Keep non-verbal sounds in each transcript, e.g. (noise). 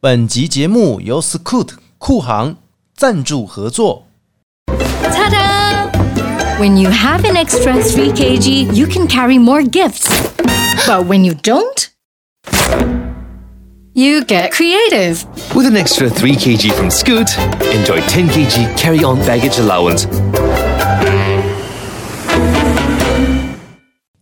本集节目由 Scoot 酷航赞助合作。 Ta-da! When you have an extra 3 kg, you can carry more gifts. But when you don't, you get creative. With an extra 3 kg from Scoot, enjoy 10 kg carry on baggage allowance.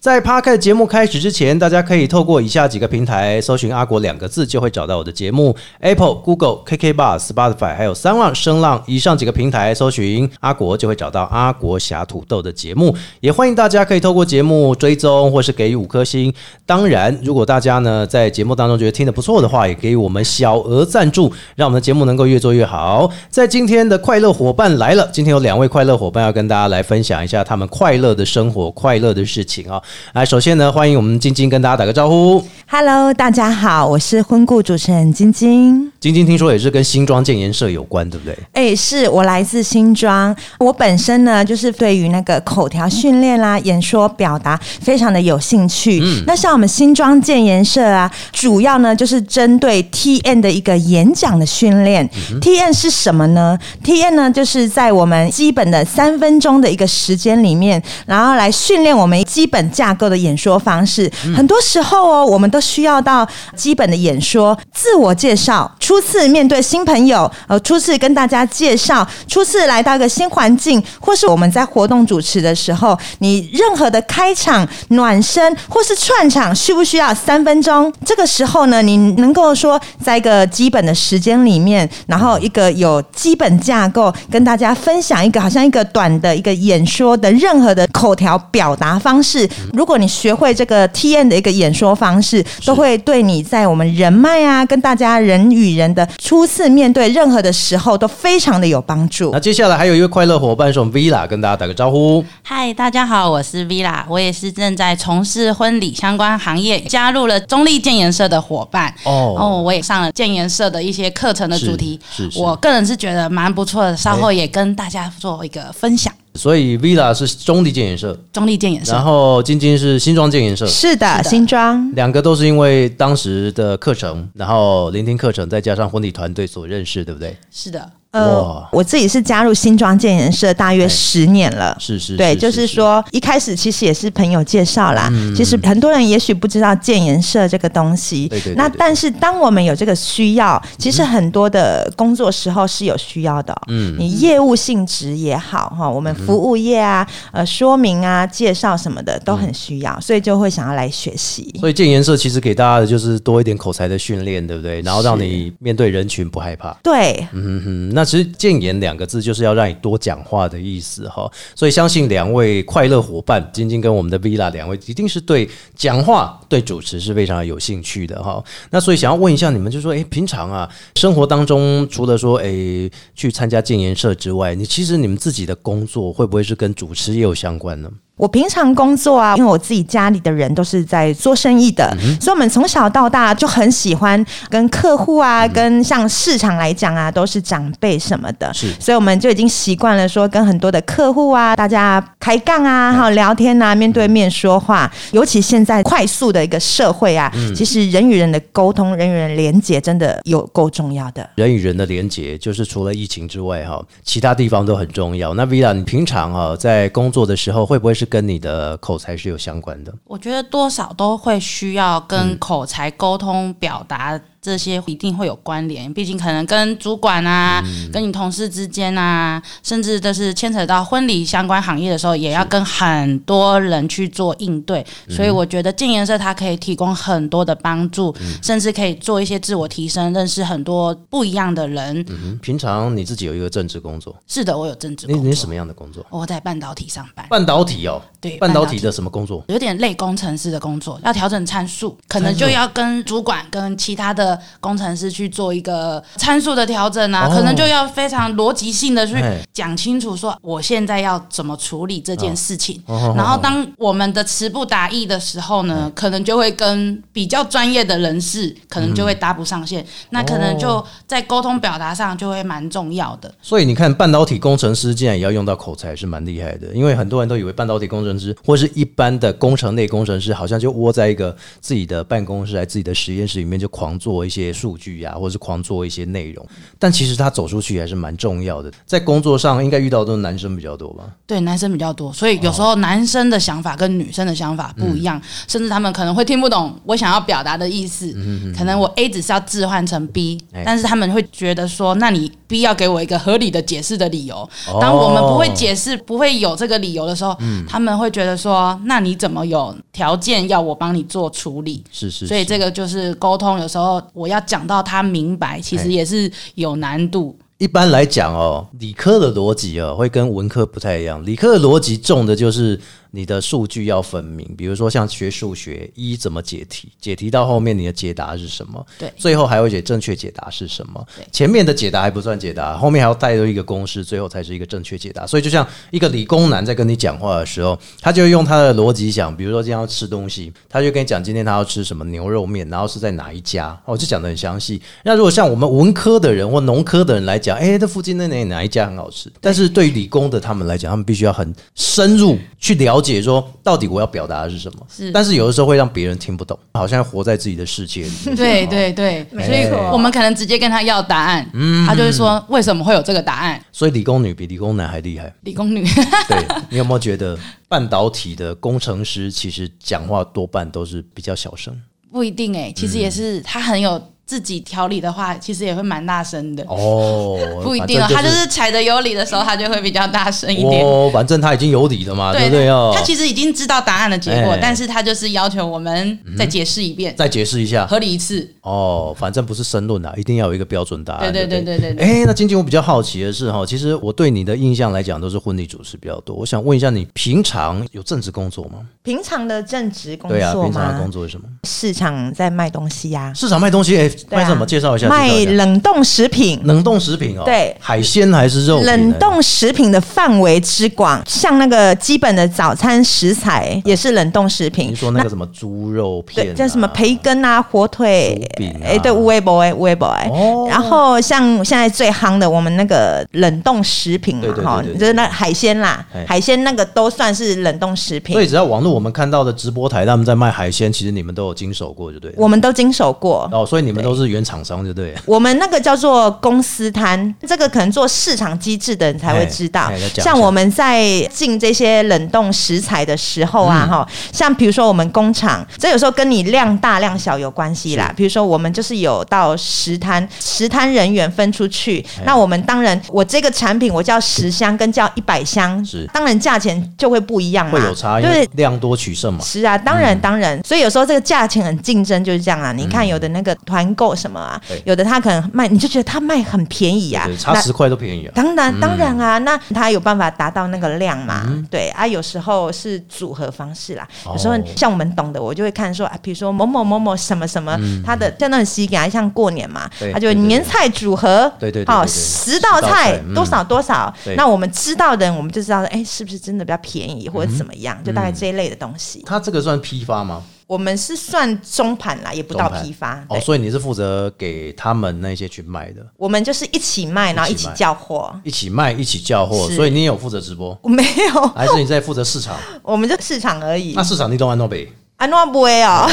Khoa của 在 p 开节目开始之前，大家可以透过以下几个平台搜寻“阿国”两个字，就会找到我的节目：Apple、Google、KK Bar、Spotify，还有三浪、声浪。以上几个平台搜寻“阿国”，就会找到阿国侠土豆的节目。也欢迎大家可以透过节目追踪，或是给予五颗星。当然，如果大家呢在节目当中觉得听得不错的话，也给予我们小额赞助，让我们的节目能够越做越好。在今天的快乐伙伴来了，今天有两位快乐伙伴要跟大家来分享一下他们快乐的生活、快乐的事情啊。来，首先呢，欢迎我们晶晶跟大家打个招呼。Hello，大家好，我是婚顾主持人晶晶。晶晶听说也是跟新庄建研社有关，对不对？哎，是我来自新庄，我本身呢就是对于那个口条训练啦、演说表达非常的有兴趣。那像我们新庄建研社啊，主要呢就是针对 TN 的一个演讲的训练。TN 是什么呢？TN 呢就是在我们基本的三分钟的一个时间里面，然后来训练我们基本架构的演说方式。很多时候哦，我们都需要到基本的演说、自我介绍、初次面对新朋友，呃，初次跟大家介绍，初次来到一个新环境，或是我们在活动主持的时候，你任何的开场、暖身或是串场，需不需要三分钟？这个时候呢，你能够说在一个基本的时间里面，然后一个有基本架构，跟大家分享一个好像一个短的一个演说的任何的口条表达方式。如果你学会这个 T N 的一个演说方式，都会对你在我们人脉啊，跟大家人与人的初次面对任何的时候，都非常的有帮助那。接下来还有一位快乐伙伴是我们 Villa，跟大家打个招呼。嗨，大家好，我是 Villa，我也是正在从事婚礼相关行业，加入了中立建研社的伙伴。哦哦，我也上了建研社的一些课程的主题，是是是我个人是觉得蛮不错的，稍后也跟大家做一个分享。所以 Villa 是中立建研社，中立建研社然，后晶晶是新庄建研社。是的，是的新庄。两个都是因为当时的课程，然后聆听课程，再加上婚礼团队所认识，对不对？是的，哇呃，我自己是加入新庄建研社大约十年了。是是，对，就是，说一开始其实也是朋友介绍啦。其实很多人也许不知道建研社这个东西。对对对对那但是当我们有这个需要，其实很多的工作时候是有需要的、嗯，你业务性质也好哈，我们服务业啊、呃说明啊、介绍什么的都很需要，所以就会想要来学习。所以建研社其实给大家的就是多一点口才的训练，对不对？然后让你面对人群不害怕。对，嗯哼，那其实“建言”两个字就是要让你多讲话的意思哈，所以相信两位快乐伙伴晶晶跟我们的 Villa 两位一定是对讲话、对主持是非常有兴趣的哈。那所以想要问一下你们，就说诶，平常啊生活当中除了说诶去参加建言社之外，你其实你们自己的工作会不会是跟主持也有相关呢？我平常工作啊，因为我自己家里的人都是在做生意的，所以我们从小到大就很喜欢跟客户啊，跟像市场来讲啊，都是长辈什么的，是所以我们就已经习惯了说跟很多的客户啊，大家开杠啊，还有聊天啊，面对面说话。尤其现在快速的一个社会啊，其实人与人的沟通、人与人连接真的有够重要的。人与人的连接，就是除了疫情之外哈，其他地方都很重要。那 Villa，你平常哈在工作的时候，会不会是跟你的口才是有相关的？我觉得多少都会需要跟口才沟通表达。这些一定会有关联，毕竟可能跟主管啊、跟你同事之间啊，甚至都是牵扯到婚礼相关行业的时候，也要跟很多人去做应对。所以我觉得建研社它可以提供很多的帮助，甚至可以做一些自我提升，认识很多不一样的人。平常你自己有一个正职工作，是的，我有政治工作，你你什么样的工作？我在半导体上班。半导体哦，对半导体的什么工作？有点类工程师的工作，要调整参数，可能就要跟主管、跟其他的的工程师去做一个参数的调整啊，哦可能就要非常逻辑性的去哎讲清楚，说我现在要怎么处理这件事情。哦然后当我们的词不达意的时候呢，可能就会跟比较专业的人士可能就会搭不上线，那可能就在沟通表达上就会蛮重要的。所以你看，半导体工程师竟然也要用到口才，是蛮厉害的。因为很多人都以为半导体工程师或是一般的工程类工程师，好像就窝在一个自己的办公室、在自己的实验室里面，就狂做一些数据呀、或者是狂做一些内容。但其实他走出去还是蛮重要的。在工作上，应该遇到的都是男生比较多吧？对，男生比较多，所以有时候男生的想法跟女生的想法不一样，甚至他们可能会听不懂我想要表达的意思。可能我 A 只是要置换成 B，、哎但是他们会觉得说，那你 B 要给我一个合理的解释的理由。当我们不会解释、不会有这个理由的时候，他们会觉得说，那你怎么有条件要我帮你做处理？是是所以这个就是沟通，有时候我要讲到他明白，其哎实也是有难度。一般来讲哦，理科的逻辑哦会跟文科不太一样。理科的逻辑重的就是你的数据要分明，比如说像学数学，一怎么解题，解题到后面你的解答是什么？对最后还会写正确解答是什么对？前面的解答还不算解答，后面还要带入一个公式，最后才是一个正确解答。所以就像一个理工男在跟你讲话的时候，他就用他的逻辑想，比如说今天要吃东西，他就跟你讲今天他要吃什么牛肉面，然后是在哪一家，哦，就讲的很详细。那如果像我们文科的人或农科的人来讲，哎、这附近那哪哪一家很好吃？但是对于理工的他们来讲，他们必须要很深入去了解，说到底我要表达的是什么。是但是有的时候会让别人听不懂，好像活在自己的世界里。对对对，所以我们可能直接跟他要答案，嗯他就是说为什么会有这个答案？所以理工女比理工男还厉害。理工女，对你有没有觉得半导体的工程师其实讲话多半都是比较小声？不一定哎、其实也嗯是他很有自己调理的话，其实也会蛮大声的。哦，(laughs) 不一定哦，他就是踩着有理的时候，他就会比较大声一点。哦，反正他已经有理了嘛，对不对哦？他其实已经知道答案的结果，哎但是他就是要求我们再解释一遍，再解释一下合理一次。哦，反正不是申论啦，一定要有一个标准答案。对对不对对对对哎，那晶晶，我比较好奇的是哈，其实我对你的印象来讲都是婚礼主持比较多。我想问一下，你平常有正职工作吗？平常的正职工作对啊，作平常的？工作是什么？市场在卖东西呀、市场卖东西，卖什么？介绍一下。介卖冷冻食品。冷冻食品哦，对海鲜还是肉？冷冻食品的范围之广，像那个基本的早餐食材也是冷冻食品你。说那个什么猪肉片、叫什么培根啊、火腿哎，对，微博哎，微博哎哦。然后像现在最夯的，我们那个冷冻食品嘛哈就是那海鲜啦哎，海鲜那个都算是冷冻食品所以。只要网络我们看到的直播台，他们在卖海鲜，其实你们都有经手过，就对了。我们都经手过，哦，所以你们都是原厂商，就对了。我们那个叫做公司摊，这个可能做市场机制的人才会知道。像我们在进这些冷冻食材的时候啊，嗯。哈、像比如说我们工厂，这有时候跟你量大量小有关系啦。比如说我们就是有到十摊，十摊人员分出去，哎那我们当然我这个产品我叫十箱跟叫一百箱是，当然价钱就会不一样嘛，会有差，因对。为量多取胜嘛。是啊，当嗯。然当然，所以有时候这个价钱很竞争，就是这样啊。你看有的那个团购什么啊，有的他可能卖，你就觉得他卖很便宜啊，，差十块都便宜啊。当然，当然啊，那他有办法达到那个量嘛？嗯对啊，有时候是组合方式啦。哦有时候像我们懂的，我就会看说啊，比如说某某某某什么什么，他的像那种西感，像过年嘛他就年菜组合，好对对对对对十道菜多少多少。那我们知道的人，我们就知道，哎，是不是真的比较便宜或者怎么嗯样？就大概这一类的东西。它这个算批发吗？我们是算中盘啦，也不到批发。哦，所以你是负责给他们那些去卖的，我们就是一起卖，然后一起叫货。一起卖，一起叫货，所以你也有负责直播，我没有，还是你在负责市场？(laughs) 我们就市场而已那。市场你都安诺北，安诺不会哦。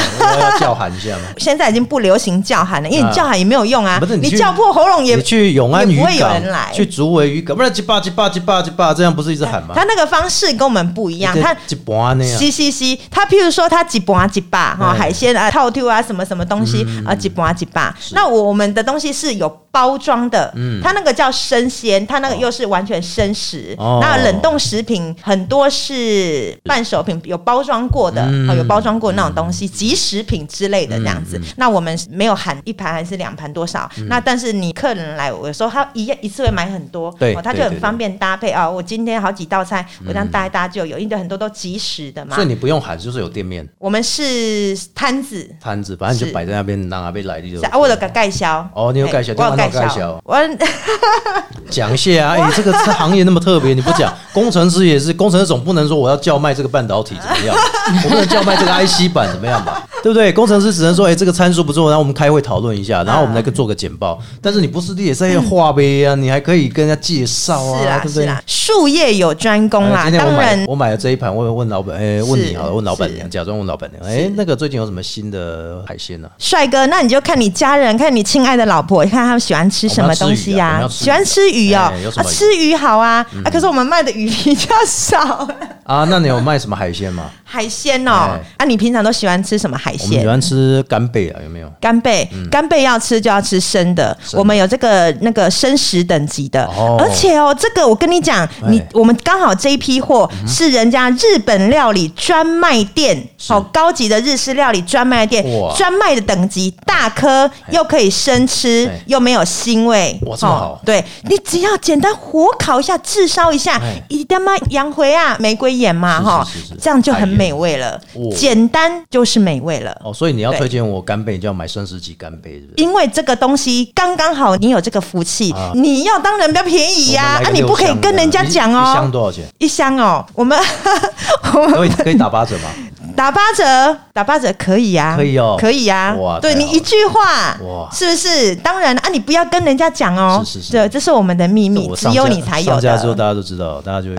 叫喊一下吗？(laughs) 现在已经不流行叫喊了，因为你叫喊也没有用啊，不是你你叫破喉咙也你去永安渔也不会有人来，去竹围渔港，不然几巴几巴几巴几巴，这样不是一直喊吗？他那个方式跟我们不一样，他。几巴那样，嘻嘻嘻，他譬如说他几把几把哈嗯海鲜啊套 Q 啊什么什么东西啊几把几把，那我们的东西是有包装的，嗯。它那个叫生鲜，它那个又是完全生食。哦。那冷冻食品很多是半手品，有包装过的，嗯。哦有包装过那种东西，即食品之类的这样子。那我们没有喊一盘还是两盘多少，那但是你客人来，有时候他一一次会买很多，对哦，他就很方便搭配啊。我今天好几道菜，我这样搭一搭就有，因为很多都即食的嘛。所以。你不用喊，就是有店面。我们是摊子，摊子，反正你就是。摆在那边，让他被来的就是啊，我有个盖销。哦你有盖销盖销销。我 (laughs) 讲一下啊！哎、这个这行业那么特别，你不讲，(laughs) 工程师也是，工程师总不能说我要叫卖这个半导体怎么样，(laughs) 我不能叫卖这个 IC 板怎么样吧，对不对？工程师只能说，哎、这个参数不错，然后我们开会讨论一下，然后我们来个做个简报。但是你不是也是要画呗啊，你还可以跟人家介绍啊，对不对？术业有专攻啦，当然我买了这一盘，我问老板，哎、问你好了，问老板娘，假装问老板娘，哎、那个最近有什么新的海鲜呢、帅哥，那你就看你家人，看你亲爱的老婆，看他们喜欢吃什么东西呀、喜欢吃鱼哦、哎有什么鱼嗯吃鱼好啊，啊，可是。我们卖的鱼比较少，啊？那你有卖什么海鲜吗？海鲜哦、哎啊，你平常都喜欢吃什么海鲜？喜欢吃干贝啊，有没有？干贝，干贝要吃就要吃生的，我们有这个那个生食等级的，哦而且哦，这个我跟你讲，你哎我们刚好这一批货是人家日本料理专卖店，好高级的日式料理专卖店专卖的等级，大颗又可以生吃哎，又没有腥味，哇这么好。哦对。你只要简单火烤一下，炙烧一下哎，一点嘛洋茴啊、玫瑰盐嘛，是哈这样就很美味了。哦，简单就是美味了。哦，所以你要推荐我干贝，你就要买生食级干贝，是不是？因为这个东西刚刚好，你有这个福气，啊。你要当然比较便宜呀、啊，你不可以跟人家的讲一一箱哦。多少钱？一箱哦，我们 (laughs) 我们可以可以打八折吗？打八折，打八折可以呀、可以哦可以呀、哇对你一句话，哇是不是？当然啊，你不要跟人家讲哦，是是是对，这是我们的秘密，只有你才有上架之后的。大家都知道，大家就会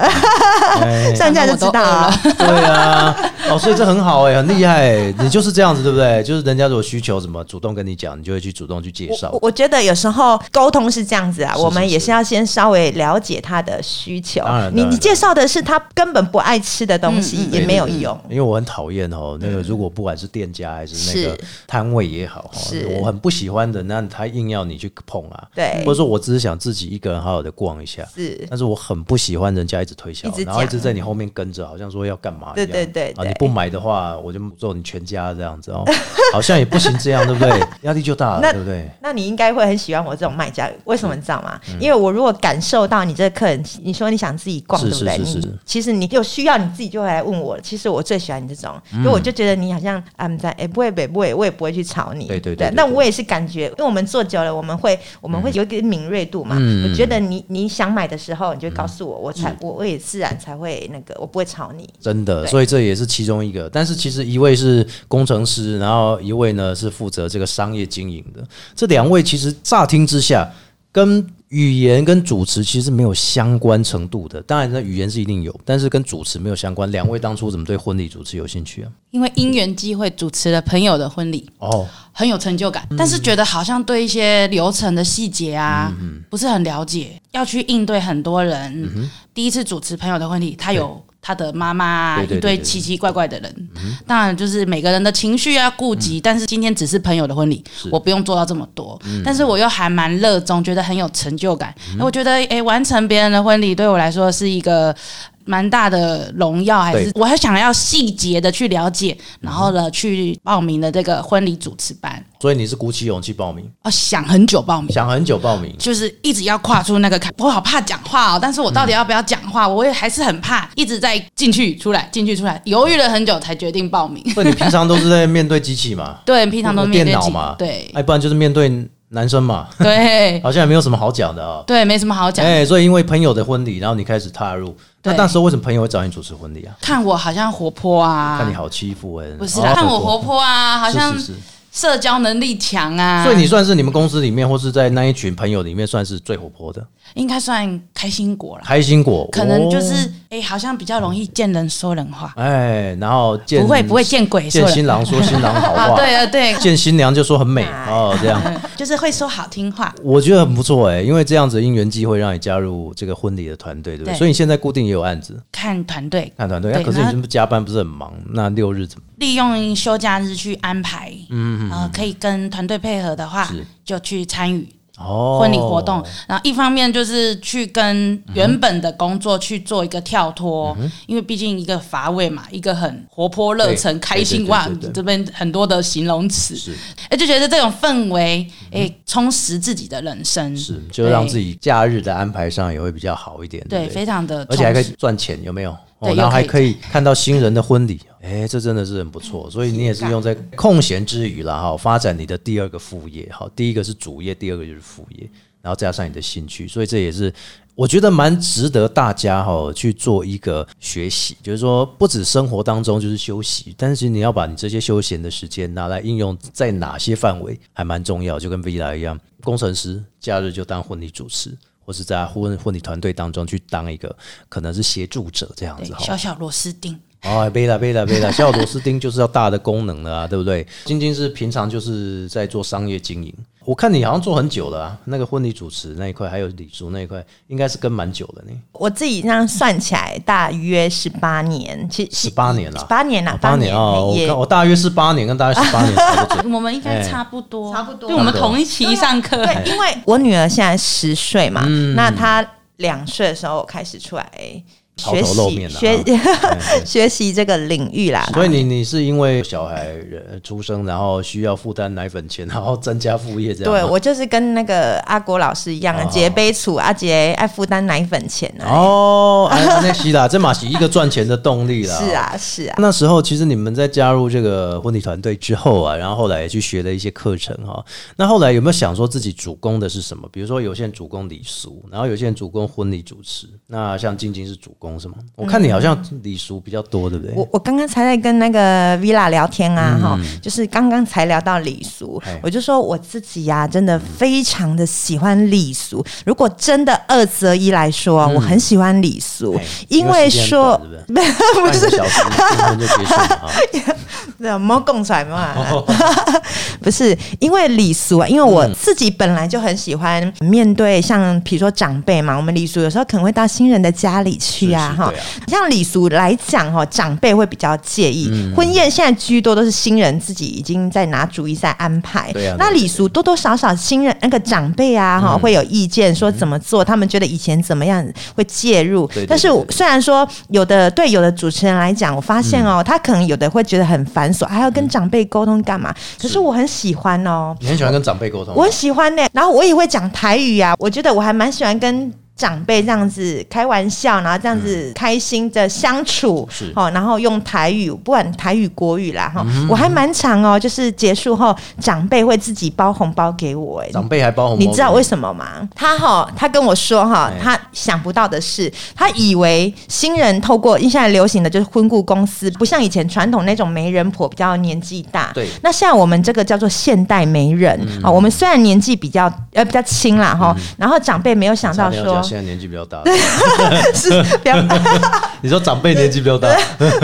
(laughs) 上架就知道了。(laughs) 对啊，哦，所以这很好哎，很厉害，你就是这样子，对不对？就是人家如果需求什么，主动跟你讲，你就会去主动去介绍我。我觉得有时候沟通是这样子啊，是我们是也是要先稍微了解他的需求。你你介绍的是他根本不爱吃的东西，也对没有用。因为我很讨厌哦，那个如果不管是店家还是那个摊位也好，哦是我很不喜欢的，那他硬要你去碰啊，对或者说我只是想自己一个人好好的逛一下，是但是我很不喜欢人家一直推销，然后一直在你后面跟着，好像说要干嘛一对对对啊你不买的话，我就做你全家这样子哦，(laughs) 好像也不行这样，对不对？压力就大了，对不对？那你应该会很喜欢我这种卖家，为什么你知道吗？嗯因为我如果感受到你这个客人，你说你想自己逛，是对不对？是是其实你有需要，你自己就会来问我。其实我最喜欢你这种，嗯因为我就觉得你好像啊，在哎不会不会不会，我也不会去吵你。对对对那我也是感觉，因为我们做久了，我们会我们会有点敏锐度嘛。嗯我觉得你你想买的时候，你就告诉我，我才我我也自然才会那个，我不会吵你。真的，所以这也是其中一个。但是其实一位是工程师，然后一位呢是负责这个商业经营的。这两位其实乍听之下，跟语言跟主持其实没有相关程度的。当然，呢，语言是一定有，但是跟主持没有相关。两位当初怎么对婚礼主持有兴趣啊？因为因缘机会主持了朋友的婚礼，哦，很有成就感，但是觉得好像对一些流程的细节啊，不是很了解，要去应对很多人。第一次主持朋友的婚礼，他有他的妈妈一堆对奇奇怪怪的人，当然就是每个人的情绪要顾及，但是今天只是朋友的婚礼，我不用做到这么多，但是我又还蛮热衷，觉得很有成就感。我觉得，诶，完成别人的婚礼对我来说是一个。蛮大的荣耀，还是我还想要细节的去了解，然后呢去报名的这个婚礼主持班。所以你是鼓起勇气报名，哦，想很久报名，想很久报名。就是一直要跨出那个坎。我好怕讲话哦，但是我到底要不要讲话，我也还是很怕，一直在进去出来，进去出来，犹豫了很久才决定报名。(laughs) 所以你平常都是在面对机器嘛？对，平常都面对电脑嘛？对哎，不然就是面对男生嘛，(laughs) 对好像也没有什么好讲的啊。对，没什么好讲。哎，所以因为朋友的婚礼，然后你开始踏入，那对。那时候为什么朋友会找你主持婚礼啊？看我好像活泼啊，看你好欺负哎，不是看我活泼。啊，好像社交能力强啊，所以你算是你们公司里面，或是在那一群朋友里面，算是最活泼的应该算开心果了。开心果，可能就哦是哎、好像比较容易见人说人话，哎，然后见不会不会见鬼说见新郎说新郎好 (laughs) 啊，话，对啊对，见新娘就说很美哦，这样 (laughs) 就是会说好听话。我觉得很不错哎，因为这样子的因缘机会让你加入这个婚礼的团队，对不对？所以你现在固定也有案子看团队看团队，那可是你是不是加班不是很忙？那六日怎么？利用休假日去安排，嗯呃，可以跟团队配合的话，就去参与。哦。婚礼活动，然后一方面就是去跟原本的工作去做一个跳脱，因为毕竟一个乏味嘛，一个很活泼热忱、对开心哇这边很多的形容词，是。哎，就觉得这种氛围，哎，充实自己的人生，是，就让自己己假日的安排上也会比较好一点，对非常的，而且还可以赚钱，有没有？哦，然后还可以看到新人的婚礼，(laughs) 哎，这真的是很不错。所以你也是用在空闲之余啦，哈，发展你的第二个副业，哈，第一个是主业，第二个就是副业，然后加上你的兴趣，所以这也是我觉得蛮值得大家哈去做一个学习，就是说不止生活当中就是休息，但是你要把你这些休闲的时间拿来应用在哪些范围，还蛮重要。就跟 Villa 一样，工程师假日就当婚礼主持。或是在婚婚礼团队当中去当一个可能是协助者这样子哈。小小螺丝钉。哦，背了背了背了，小螺丝钉就是要大的功能了啊，对不对？晶晶是平常就是在做商业经营，我看你好像做很久了啊，那个婚礼主持那一块，还有礼俗那一块，应该是跟蛮久的呢。我自己这样算起来，大约十八年，其实十八年啦八年啦，哦八年哦，我看我大约是八年，跟大约十八年差不多。(laughs) 我们应该哎差不多，差不多。对，我们同一期上课，对，因为我女儿现在十岁嘛，嗯。那她两岁的时候我开始出来抛学习头露面了学啊 (laughs) 学习这个领域啦。所以你你是因为小孩呃出生，然后需要负担奶粉钱，然后增加副业这样？对我就是跟那个阿国老师一样，啊，杰杯楚阿杰爱负担奶粉钱啊。哦，哎那是啦，这马是一个赚钱的动力啦。是啊，是啊。那时候其实你们在加入这个婚礼团队之后啊，然后后来也去学了一些课程哈、那后来有没有想说自己主攻的是什么？比如说有些人主攻礼俗，然后有些人主攻婚礼主持。那像晶晶是主攻什么？我看你好像礼俗比较多，对不对？我我刚刚才在跟那个 Villa 聊天啊，哈、就是刚刚才聊到礼俗我就说我自己呀、真的非常的喜欢礼俗。如果真的二择一来说，我很喜欢礼俗，哎因为说时间很短是 (laughs) 不是？半个小时订婚就结束了啊！对，没有供出来没有啊？(laughs) 不是因为礼俗啊，因为我自己本来就很喜欢面对像比如说长辈嘛，我们礼俗有时候可能会到新人的家里去啊，啊。像礼俗来讲哈，长辈会比较介意。嗯婚宴现在居多都是新人自己已经在拿主意在安排。对啊那礼俗多多少少新人那个长辈啊哈、会有意见说怎么做，他们觉得以前怎么样会介入。但是我虽然说有的对有的主持人来讲，我发现嗯哦，他可能有的会觉得很繁琐，还要跟长辈沟通干嘛？可是我很喜欢哦，你很喜欢跟长辈沟通，我很喜欢呢、然后我也会讲台语啊，我觉得我还蛮喜欢跟。长辈这样子开玩笑，然后这样子开心的相处，是。哦，然后用台语，不管台语国语啦，哈、嗯我还蛮常哦，就是结束后长辈会自己包红包给我、哎，长辈还包红包，你。知道为什么吗？他哈，他跟我说哈哎，他想不到的是，他以为新人透过现在流行的就是婚顾公司，不像以前传统那种媒人婆比较年纪大。对。嗯那现在我们这个叫做现代媒人啊，我们虽然年纪比较呃比较轻啦哈，然后长辈没有想到说现在年纪比较大，(laughs) 是不要。(laughs) 你说长辈年纪比较大，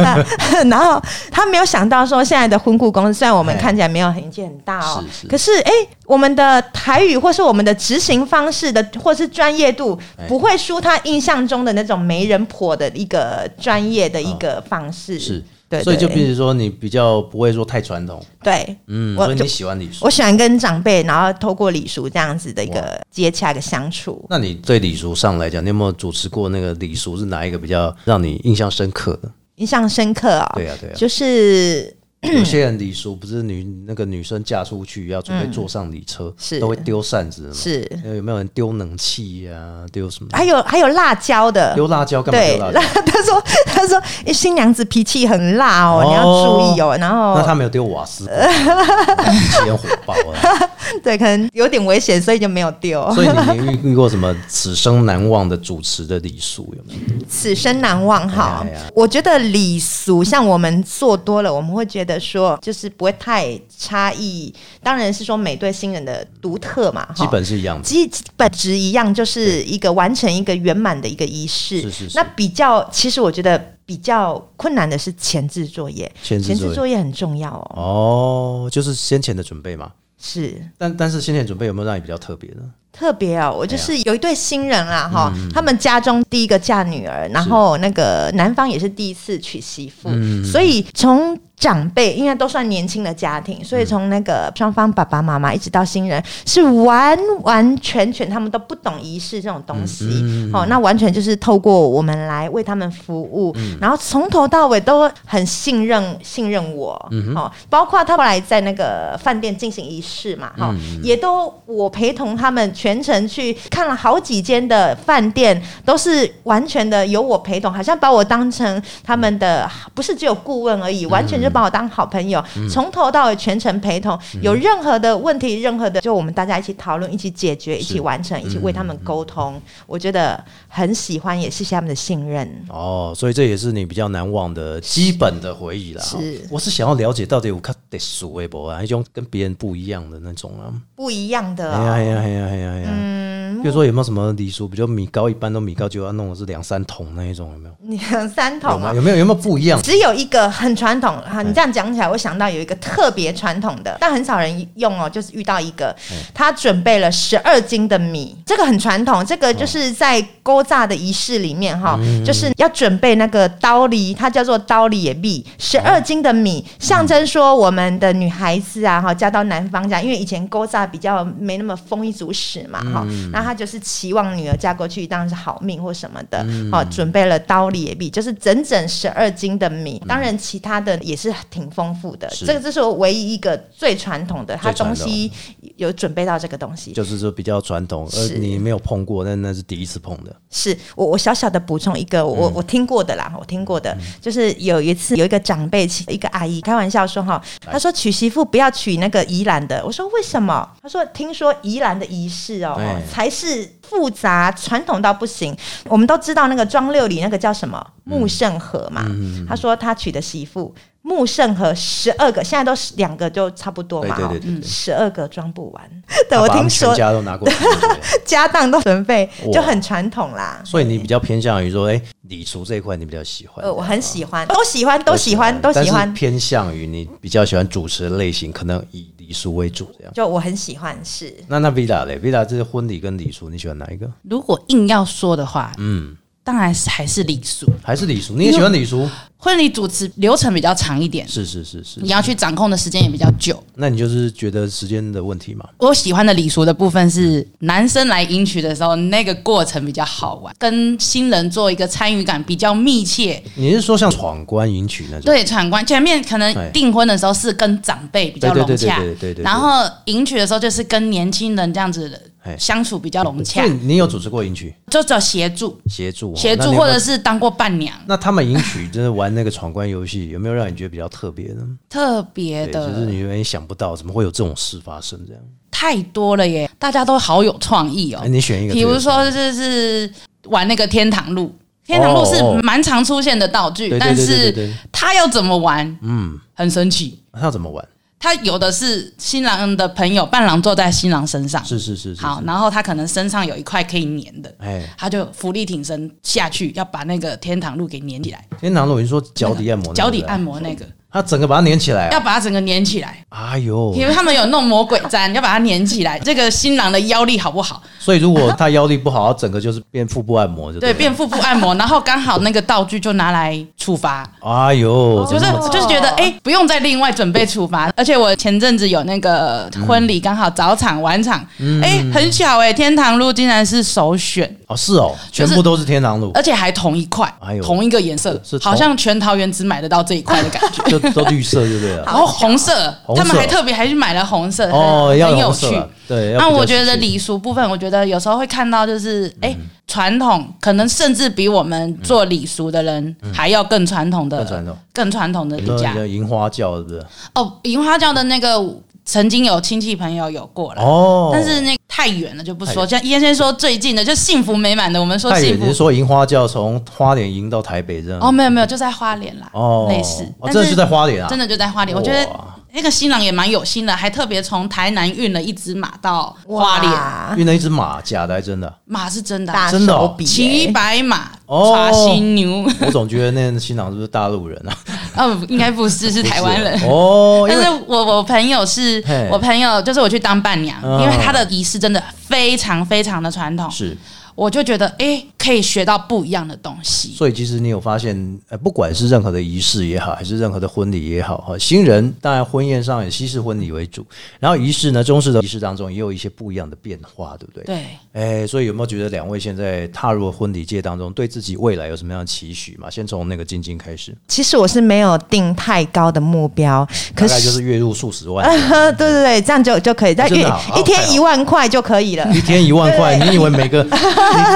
(laughs) 然后他没有想到说，现在的婚顾公司虽然我们哎看起来没有年纪很大哦，是是。可是哎，我们的台语或是我们的执行方式的，或是专业度，哎。不会输他印象中的那种媒人婆的一个专业的一个方式。是，对，所以就对比如说你比较不会说太传统，对，嗯，所以你喜欢礼俗我。喜欢跟长辈，然后透过礼俗这样子的一个接洽的相处。那你对礼俗上来讲，你有没有主持过那个礼俗是哪一个比较让你印象深刻的？印象深刻啊、对啊对啊就是 (clears throat) 有些人礼俗不是女那个女生嫁出去要准备坐上礼车，嗯是都会丢扇子？是，有没有人丢冷气呀、丢什么？还有还有辣椒的，丢辣椒干嘛对丢辣椒？，(laughs) 他说他说诶新娘子脾气很辣哦，哦你要注意哦。然后那他没有丢瓦斯，脾气很火爆啊。(laughs) 对，可能有点危险，所以就没有丢。所以你你遇遇过什么此生难忘的主持的礼俗有没有？此生难忘哈哎。我觉得礼俗像我们做多了，我们会觉得说，就是不会太差异。当然是说每对新人的独特嘛，基本是一样的。基本值一样，就是一个完成一个圆满的一个仪式。是是是那比较，其实我觉得比较困难的是前置作业，前置作业作业很重要哦。哦，就是先前的准备嘛。是。但但是新年准备有没有让你比较特别的？特别哦，我就是有一对新人啦哈，嗯他们家中第一个嫁女儿，然后那个男方也是第一次娶媳妇，嗯。所以从长辈，应该都算年轻的家庭，所以从那个双方爸爸妈妈一直到新人，是完完全全他们都不懂仪式这种东西。哦，那完全就是透过我们来为他们服务，然后从头到尾都很信任信任我。哦，包括他后来在那个饭店进行仪式嘛，哈、也都我陪同他们全程去看了好几间的饭店，都是完全的由我陪同，好像把我当成他们的不是只有顾问而已，完全就把我当好朋友，从头到尾全程陪同。有任何的问题，任何的就我们大家一起讨论、一起解决、一起完成、一起为他们沟通。我觉得很喜欢，也谢谢他们的信任。哦，所以这也是你比较难忘的基本的回忆啦。是哦我是想要了解到底有看得数微博啊，一种跟别人不一样的那种啊。不一样的、哎呀哎哦，呀哎呀哎呀哎呀！嗯，比如说有没有什么礼俗，比如米糕，一般都米糕就要弄的是两三桶那一种，有没有？(laughs) 两三？桶啊有。没有有没有不一样？只有一个很传统哈，你这样讲起来，我想到有一个特别传统的，但很少人用哦，就是遇到一个，他准备了十二斤的米，这个很传统，这个就是在勾炸的仪式里面哈，就是要准备那个刀梨，它叫做刀梨也币，十二斤的米，象征说我们的女孩子啊哈，嫁到男方家，因为以前勾炸比较没那么丰衣足食嘛哈，那他就是期望女儿嫁过去当然是好命或什么的，哦，准备了刀梨也币，就是整整十二斤的米，当然其他的也是挺丰富的，这个这是我唯一一个最传统的，他最传统东西有准备到这个东西，就是说比较传统，而你没有碰过，但那是第一次碰的。是我我小小的补充一个，我我听过的啦，我听过的，就是有一次有一个长辈请一个阿姨开玩笑说哈，她说娶媳妇不要娶那个宜兰的，我说为什么？她说听说宜兰的仪式哦哎才是复杂传统到不行，我们都知道那个庄六里那个叫什么木盛和嘛，他说他娶的媳妇。木盛和十二个，现在都是两个就差不多嘛，十二个装不完。对，我听说家都拿过 (laughs) 家当都准备，就很传统啦。所以你比较偏向于说，哎，礼俗这一块你比较喜欢。呃，我很喜欢，都喜欢，都喜欢，都喜欢。偏向于你比较喜欢主持的类型，可能以礼俗为主这样。就我很喜欢是那那 Vida 嘞？Vida，这是婚礼跟礼俗，你喜欢哪一个？如果硬要说的话，嗯，当然是还是礼俗。还是礼俗？你也喜欢礼俗？婚礼主持流程比较长一点，是是是是你。要去掌控的时间也比较久。那你就是觉得时间的问题嘛？我喜欢的礼俗的部分是男生来迎娶的时候，那个过程比较好玩，跟新人做一个参与感比较密切。你是说像闯关迎娶那种？对，闯关前面可能订婚的时候是跟长辈比较融洽对对对对对，然后迎娶的时候就是跟年轻人这样子哎相处比较融洽。你有主持过迎娶？就只有协助。协助哦。协助，或者是当过伴娘，那他们迎娶就是玩那个闯关游戏，有没有让你觉得比较特别的？特别，的。就是你永远想不到，怎么会有这种事发生这样？太多了耶，大家都好有创意哦。哎，。你选一个，比如说，就是玩那个天堂路，天堂路是蛮常出现的道具，但是对，他要怎么玩，嗯，很神奇。他要怎么玩？他有的是新郎的朋友，伴郎坐在新郎身上，是是是是，好，然后他可能身上有一块可以粘的，哎，他就浮力挺身下去，要把那个天堂路给粘起来，天堂路，你说脚底按摩那个，脚底按摩那个，他整个把它粘起来啊！要把它整个粘起来。哎呦，因为他们有弄魔鬼毡，要把它粘起来。这个新郎的腰力好不好？所以如果他腰力不好，他整个就是变腹部按摩，就对，变腹部按摩，然后刚好那个道具就拿来处罚，哎呦，就是就是觉得哎、不用再另外准备处罚。而且我前阵子有那个婚礼，刚好早场晚场，哎、很巧哎、天堂路竟然是首选，哦是哦，全部都是天堂路，而且还同一块，哎呦同一个颜色是，好像全桃园只买得到这一块的感觉。(laughs) 就都绿色，就对了。然后红色，他们还特别还去买了红色，哦，很很有趣。对。那我觉得礼俗部分，我觉得有时候会看到，就是嗯哎，传统可能甚至比我们做礼俗的人还要更传统的、更传统更传统的你说礼家叫银花教，是不是？哦。银花教的那个曾经有亲戚朋友有过了。哦，但是那太远了就不说，太像先先说最近的，就幸福美满的。我们说，幸福你是说银花轿从花莲迎到台北这样？哦，没有没有，就在花莲啦，哦，类似，哦，真的就在花莲啊？真的就在花莲。我觉得哇那个新郎也蛮有心的，还特别从台南运了一只马到花莲，哇。运了一只马，假的还真的？马是真的。啊、真的骑耶白马，哦抓新牛，(laughs) 我总觉得那新郎是不是大陆人啊？(laughs) 哦，应该不是，是台湾人。(laughs) 哦，但是我我朋友是我朋友，就是我去当伴娘，嗯。因为他的仪式真的非常非常的传统。是我就觉得哎，可以学到不一样的东西。所以其实你有发现，呃，不管是任何的仪式也好，还是任何的婚礼也好，哈，新人当然婚宴上以西式婚礼为主，然后仪式呢，中式的仪式当中也有一些不一样的变化，对不对？。对，哎，所以有没有觉得两位现在踏入婚礼界当中，对自己未来有什么样的期许嘛？先从那个晶晶开始，其实我是没有定太高的目标，可大概就是月入数十万，(laughs) 对对对，这样就就可以，在一真的好一天一万块就可以了。一天一万块，你以为每个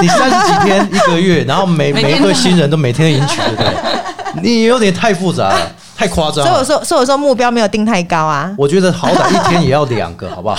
你 (laughs) 你三十几天一个月，然后每每天每一对新人都每天迎娶，对不对？(laughs) 你有点太复杂了，太夸张。所以我说，所以我说目标没有定太高啊。我觉得好歹一天也要两个，好不好？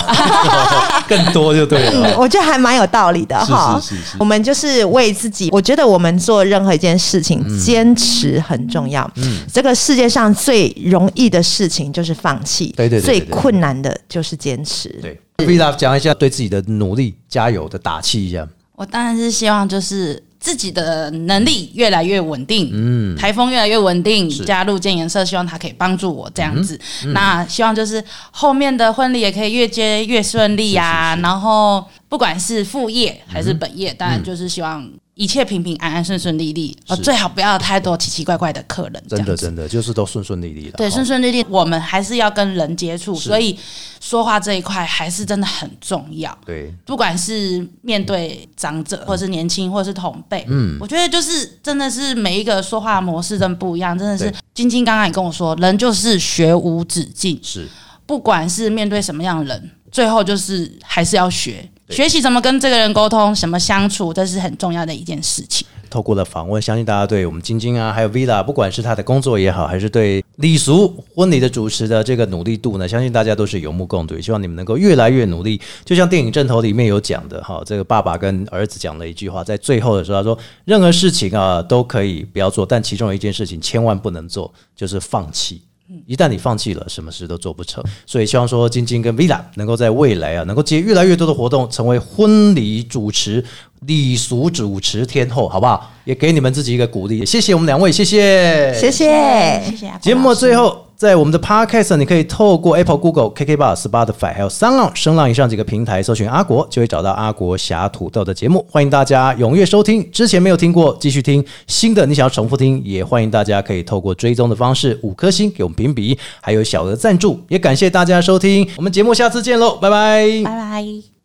(laughs) 更多就对嗯，了。我觉得还蛮有道理的是哈。是是是我们就是为自己，我觉得我们做任何一件事情，坚持很重要。嗯，这个世界上最容易的事情就是放弃，对对对对最困难的就是坚持。对，Vita 讲一下对自己的努力加油的打气一下。我当然是希望就是自己的能力越来越稳定，嗯，台风越来越稳定，加入建颜色，希望他可以帮助我这样子。那希望就是后面的婚礼也可以越接越顺利呀、然后不管是副业还是本业，当然就是希望一切平平安安、顺顺利利，呃，最好不要太多奇奇怪怪的客人，真的。真的就是都顺顺利利了。对，哦。顺顺利利，我们还是要跟人接触，所以说话这一块还是真的很重要。对，不管是面对长者，或者是年轻，或者是同辈，嗯，我觉得就是真的是每一个说话模式真的不一样，真的是晶晶刚刚也跟我说，人就是学无止境，是。不管是面对什么样的人，最后就是还是要学，学习怎么跟这个人沟通，怎么相处，这是很重要的一件事情。透过了访问，相信大家对我们晶晶啊，还有 Villa，不管是他的工作也好，还是对礼俗婚礼的主持的这个努力度呢，相信大家都是有目共睹。希望你们能够越来越努力。就像电影《正头》里面有讲的哈，这个爸爸跟儿子讲了一句话，在最后的时候他说，任何事情啊都可以不要做，但其中有一件事情千万不能做，就是放弃。一旦你放弃了，什么事都做不成。所以希望说，晶晶跟 Villa 能够在未来啊，能够接越来越多的活动，成为婚礼主持、礼俗主持天后，好不好？也给你们自己一个鼓励。谢谢我们两位，谢谢，谢谢。谢谢节目最后，在我们的 Podcast，你可以透过 Apple、Google、KK Bar、Spotify 还有三浪、声浪以上几个平台搜寻阿国，就会找到阿国侠土豆的节目。欢迎大家踊跃收听，之前没有听过继续听，新的你想要重复听，也欢迎大家可以透过追踪的方式五颗星给我们评比，还有小额赞助，也感谢大家收听，我们节目下次见喽，拜拜拜拜。